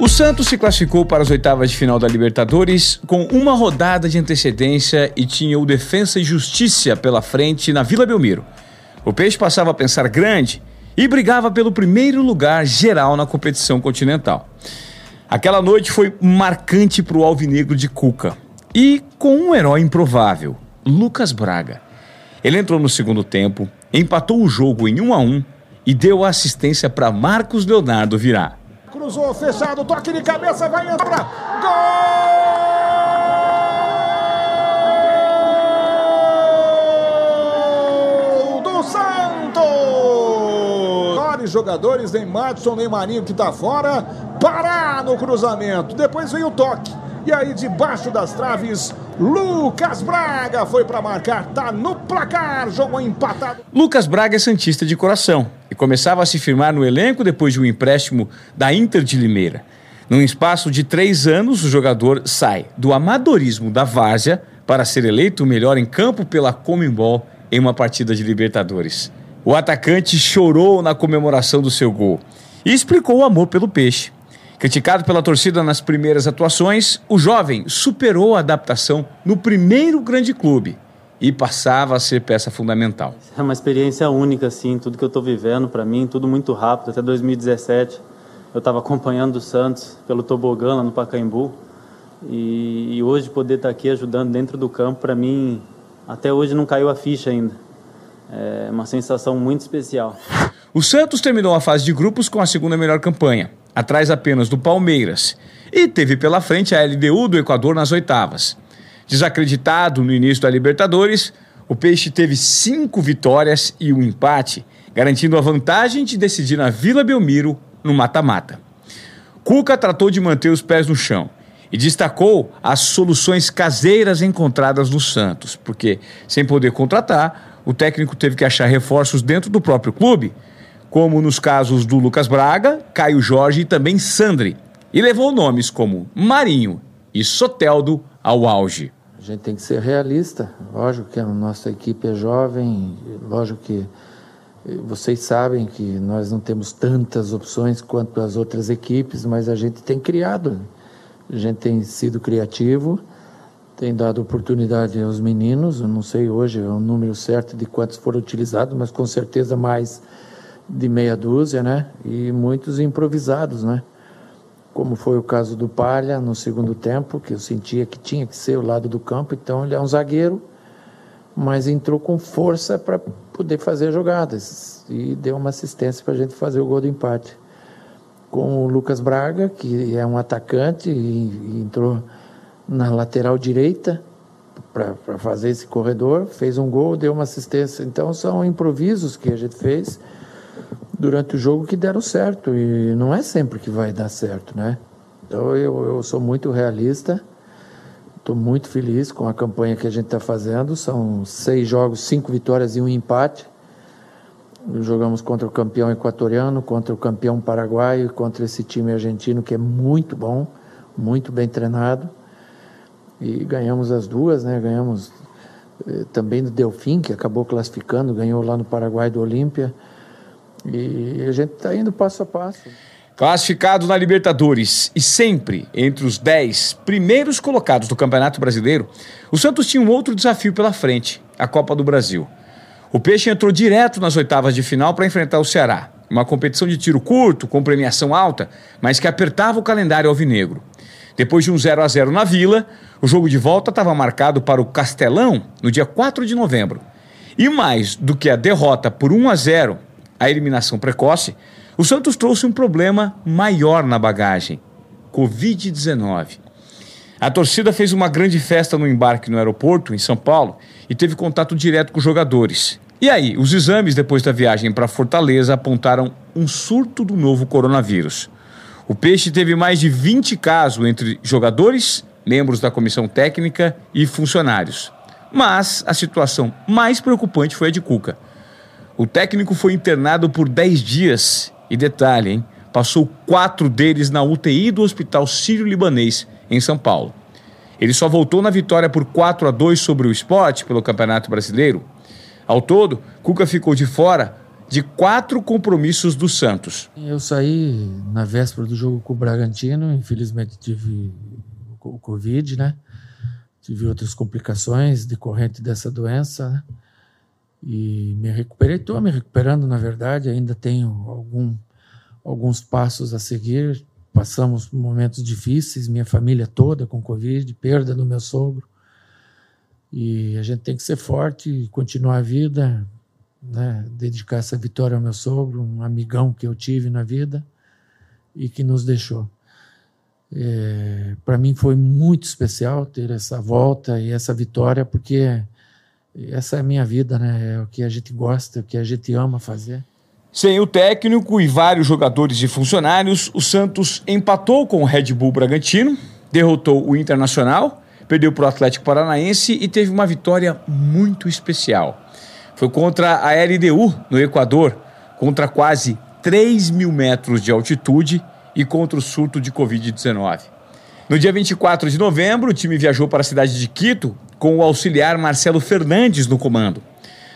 O Santos se classificou para as oitavas de final da Libertadores com uma rodada de antecedência e tinha o Defensa e Justiça pela frente na Vila Belmiro. O Peixe passava a pensar grande e brigava pelo primeiro lugar geral na competição continental. Aquela noite foi marcante para o Alvinegro de Cuca e com um herói improvável, Lucas Braga. Ele entrou no segundo tempo, empatou o jogo em 1 a 1 e deu assistência para Marcos Leonardo virar. Cruzou, fechado, toque de cabeça, vai entrar. Gol do Santos! Vários jogadores, nem Madison, nem Marinho que tá fora. Parar no cruzamento. Depois veio o toque. E aí, debaixo das traves, Lucas Braga foi para marcar, tá no placar, jogo empatado. Lucas Braga é santista de coração e começava a se firmar no elenco depois de um empréstimo da Inter de Limeira. Num espaço de três anos, o jogador sai do amadorismo da várzea para ser eleito o melhor em campo pela Comembol em uma partida de Libertadores. O atacante chorou na comemoração do seu gol e explicou o amor pelo peixe. Criticado pela torcida nas primeiras atuações, o jovem superou a adaptação no primeiro grande clube e passava a ser peça fundamental. É uma experiência única, assim, tudo que eu estou vivendo para mim, tudo muito rápido. Até 2017 eu estava acompanhando o Santos pelo tobogã lá no Pacaembu e, e hoje poder estar tá aqui ajudando dentro do campo, para mim, até hoje não caiu a ficha ainda. É uma sensação muito especial. O Santos terminou a fase de grupos com a segunda melhor campanha, atrás apenas do Palmeiras, e teve pela frente a LDU do Equador nas oitavas. Desacreditado no início da Libertadores, o Peixe teve cinco vitórias e um empate, garantindo a vantagem de decidir na Vila Belmiro no mata-mata. Cuca tratou de manter os pés no chão e destacou as soluções caseiras encontradas no Santos, porque, sem poder contratar, o técnico teve que achar reforços dentro do próprio clube como nos casos do Lucas Braga, Caio Jorge e também Sandri, e levou nomes como Marinho e Soteldo ao auge. A gente tem que ser realista, lógico que a nossa equipe é jovem, lógico que vocês sabem que nós não temos tantas opções quanto as outras equipes, mas a gente tem criado, a gente tem sido criativo, tem dado oportunidade aos meninos, eu não sei hoje o número certo de quantos foram utilizados, mas com certeza mais de meia dúzia, né? E muitos improvisados, né? Como foi o caso do Palha no segundo tempo, que eu sentia que tinha que ser o lado do campo, então ele é um zagueiro, mas entrou com força para poder fazer jogadas e deu uma assistência para a gente fazer o gol do empate. Com o Lucas Braga, que é um atacante e, entrou na lateral direita para fazer esse corredor, fez um gol, deu uma assistência. Então são improvisos que a gente fez durante o jogo que deram certo e não é sempre que vai dar certo, né? Então eu, eu sou muito realista, estou muito feliz com a campanha que a gente está fazendo. São seis jogos, cinco vitórias e um empate. Jogamos contra o campeão equatoriano, contra o campeão paraguaio, contra esse time argentino que é muito bom, muito bem treinado. E ganhamos as duas, né? Ganhamos eh, também do Delfim, que acabou classificando, ganhou lá no Paraguai do Olímpia. E a gente está indo passo a passo. Classificado na Libertadores e sempre entre os 10 primeiros colocados do Campeonato Brasileiro, o Santos tinha um outro desafio pela frente: a Copa do Brasil. O Peixe entrou direto nas oitavas de final para enfrentar o Ceará. Uma competição de tiro curto, com premiação alta, mas que apertava o calendário alvinegro. Depois de um 0 a 0 na Vila, o jogo de volta estava marcado para o Castelão no dia 4 de novembro. E mais do que a derrota por 1 a 0 a eliminação precoce, o Santos trouxe um problema maior na bagagem: Covid-19. A torcida fez uma grande festa no embarque no aeroporto, em São Paulo, e teve contato direto com os jogadores. E aí, os exames depois da viagem para Fortaleza apontaram um surto do novo coronavírus. O Peixe teve mais de 20 casos entre jogadores, membros da comissão técnica e funcionários. Mas a situação mais preocupante foi a de Cuca. O técnico foi internado por 10 dias e detalhe, hein? Passou quatro deles na UTI do Hospital Sírio-Libanês, em São Paulo. Ele só voltou na vitória por 4 a 2 sobre o esporte pelo Campeonato Brasileiro. Ao todo, Cuca ficou de fora de quatro compromissos do Santos. Eu saí na véspera do jogo com o Bragantino, infelizmente tive o Covid, né? Tive outras complicações decorrentes dessa doença, né? E me recuperei, estou me recuperando, na verdade, ainda tenho algum, alguns passos a seguir. Passamos momentos difíceis, minha família toda com Covid, perda do meu sogro. E a gente tem que ser forte continuar a vida, né? dedicar essa vitória ao meu sogro, um amigão que eu tive na vida e que nos deixou. É, Para mim foi muito especial ter essa volta e essa vitória, porque essa é a minha vida, né? É o que a gente gosta, é o que a gente ama fazer. Sem o técnico e vários jogadores e funcionários, o Santos empatou com o Red Bull Bragantino, derrotou o Internacional, perdeu para o Atlético Paranaense e teve uma vitória muito especial. Foi contra a LDU, no Equador, contra quase 3 mil metros de altitude e contra o surto de Covid-19. No dia 24 de novembro, o time viajou para a cidade de Quito com o auxiliar Marcelo Fernandes no comando.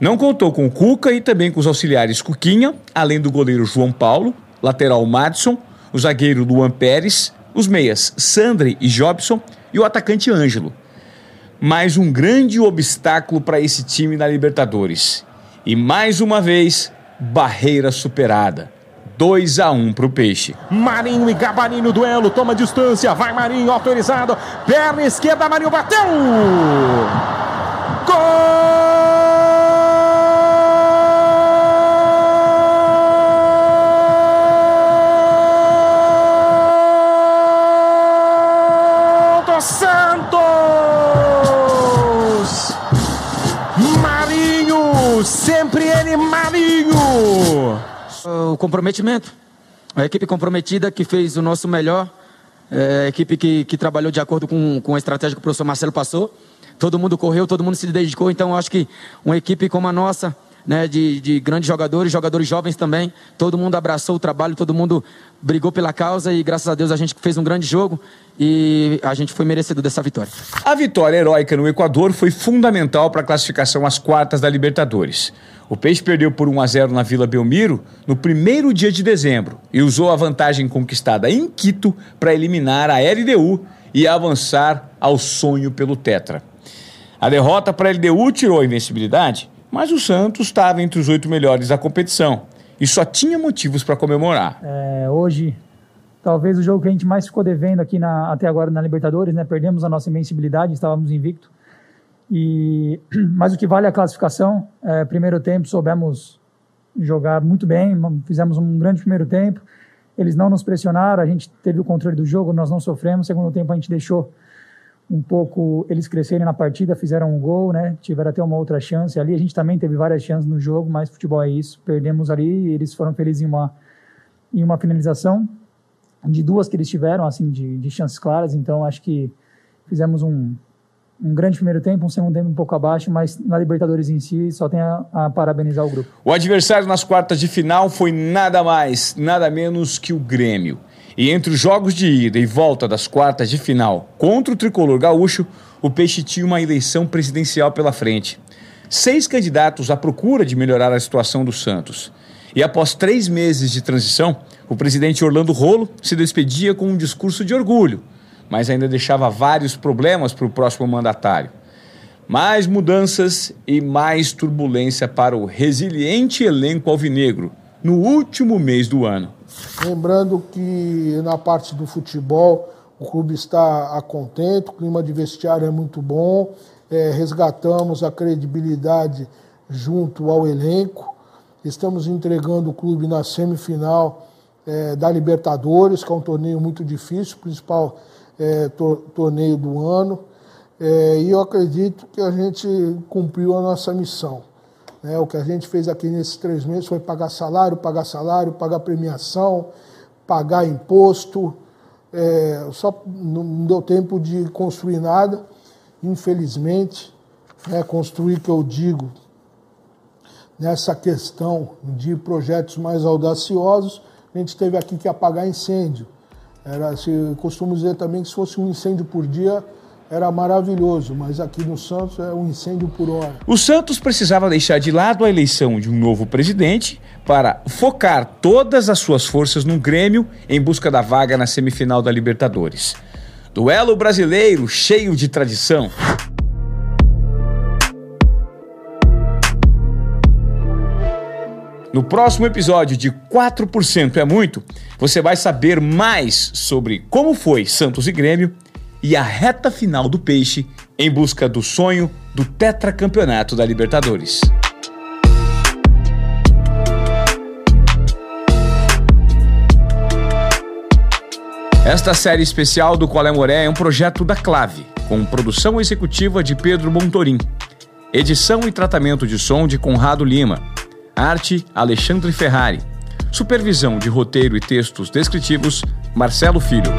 Não contou com Cuca e também com os auxiliares Cuquinha, além do goleiro João Paulo, lateral Madison, o zagueiro Luan Pérez, os meias Sandri e Jobson e o atacante Ângelo. Mais um grande obstáculo para esse time na Libertadores. E mais uma vez, barreira superada. 2 a 1 para o Peixe. Marinho e Gabarini no duelo, toma distância, vai Marinho, autorizado, perna esquerda, Marinho bateu! Gol Santos! Marinho, sempre ele, Marinho! O comprometimento. A equipe comprometida que fez o nosso melhor. É, a equipe que, que trabalhou de acordo com, com a estratégia que o professor Marcelo passou. Todo mundo correu, todo mundo se dedicou. Então, acho que uma equipe como a nossa, né, de, de grandes jogadores, jogadores jovens também, todo mundo abraçou o trabalho, todo mundo brigou pela causa e graças a Deus a gente fez um grande jogo e a gente foi merecedor dessa vitória. A vitória heróica no Equador foi fundamental para a classificação às quartas da Libertadores. O Peixe perdeu por 1 a 0 na Vila Belmiro no primeiro dia de dezembro e usou a vantagem conquistada em Quito para eliminar a LDU e avançar ao sonho pelo Tetra. A derrota para a LDU tirou a invencibilidade, mas o Santos estava entre os oito melhores da competição e só tinha motivos para comemorar. É, hoje, talvez o jogo que a gente mais ficou devendo aqui na, até agora na Libertadores, né? Perdemos a nossa invencibilidade, estávamos invicto. E, mas o que vale é a classificação. É, primeiro tempo soubemos jogar muito bem, fizemos um grande primeiro tempo. Eles não nos pressionaram, a gente teve o controle do jogo, nós não sofremos. Segundo tempo a gente deixou um pouco eles crescerem na partida, fizeram um gol, né? Tiveram até uma outra chance ali. A gente também teve várias chances no jogo, mas futebol é isso. Perdemos ali eles foram felizes em uma em uma finalização de duas que eles tiveram, assim, de, de chances claras. Então acho que fizemos um um grande primeiro tempo, um segundo tempo um pouco abaixo, mas na Libertadores em si só tem a, a, parabenizar o grupo. O adversário nas quartas de final foi nada mais, nada menos que o Grêmio. E entre os jogos de ida e volta das quartas de final contra o tricolor gaúcho, o Peixe tinha uma eleição presidencial pela frente. Seis candidatos à procura de melhorar a situação do Santos. E após três meses de transição, o presidente Orlando Rolo se despedia com um discurso de orgulho mas ainda deixava vários problemas para o próximo mandatário. Mais mudanças e mais turbulência para o resiliente elenco alvinegro no último mês do ano. Lembrando que na parte do futebol o clube está a contento, o clima de vestiário é muito bom, é, resgatamos a credibilidade junto ao elenco, estamos entregando o clube na semifinal é, da Libertadores, que é um torneio muito difícil, principal é, tor torneio do ano. É, e eu acredito que a gente cumpriu a nossa missão. Né? O que a gente fez aqui nesses três meses foi pagar salário, pagar salário, pagar premiação, pagar imposto. É, só não deu tempo de construir nada, infelizmente. Né? Construir, que eu digo, nessa questão de projetos mais audaciosos, a gente teve aqui que apagar incêndio. Era, se, costumo dizer também que se fosse um incêndio por dia, era maravilhoso, mas aqui no Santos é um incêndio por hora. O Santos precisava deixar de lado a eleição de um novo presidente para focar todas as suas forças no Grêmio em busca da vaga na semifinal da Libertadores. Duelo brasileiro cheio de tradição. No próximo episódio de 4% é muito, você vai saber mais sobre como foi Santos e Grêmio e a reta final do Peixe em busca do sonho do tetracampeonato da Libertadores. Esta série especial do Colé Moré é um projeto da Clave, com produção executiva de Pedro Montorim, edição e tratamento de som de Conrado Lima Arte Alexandre Ferrari. Supervisão de roteiro e textos descritivos Marcelo Filho.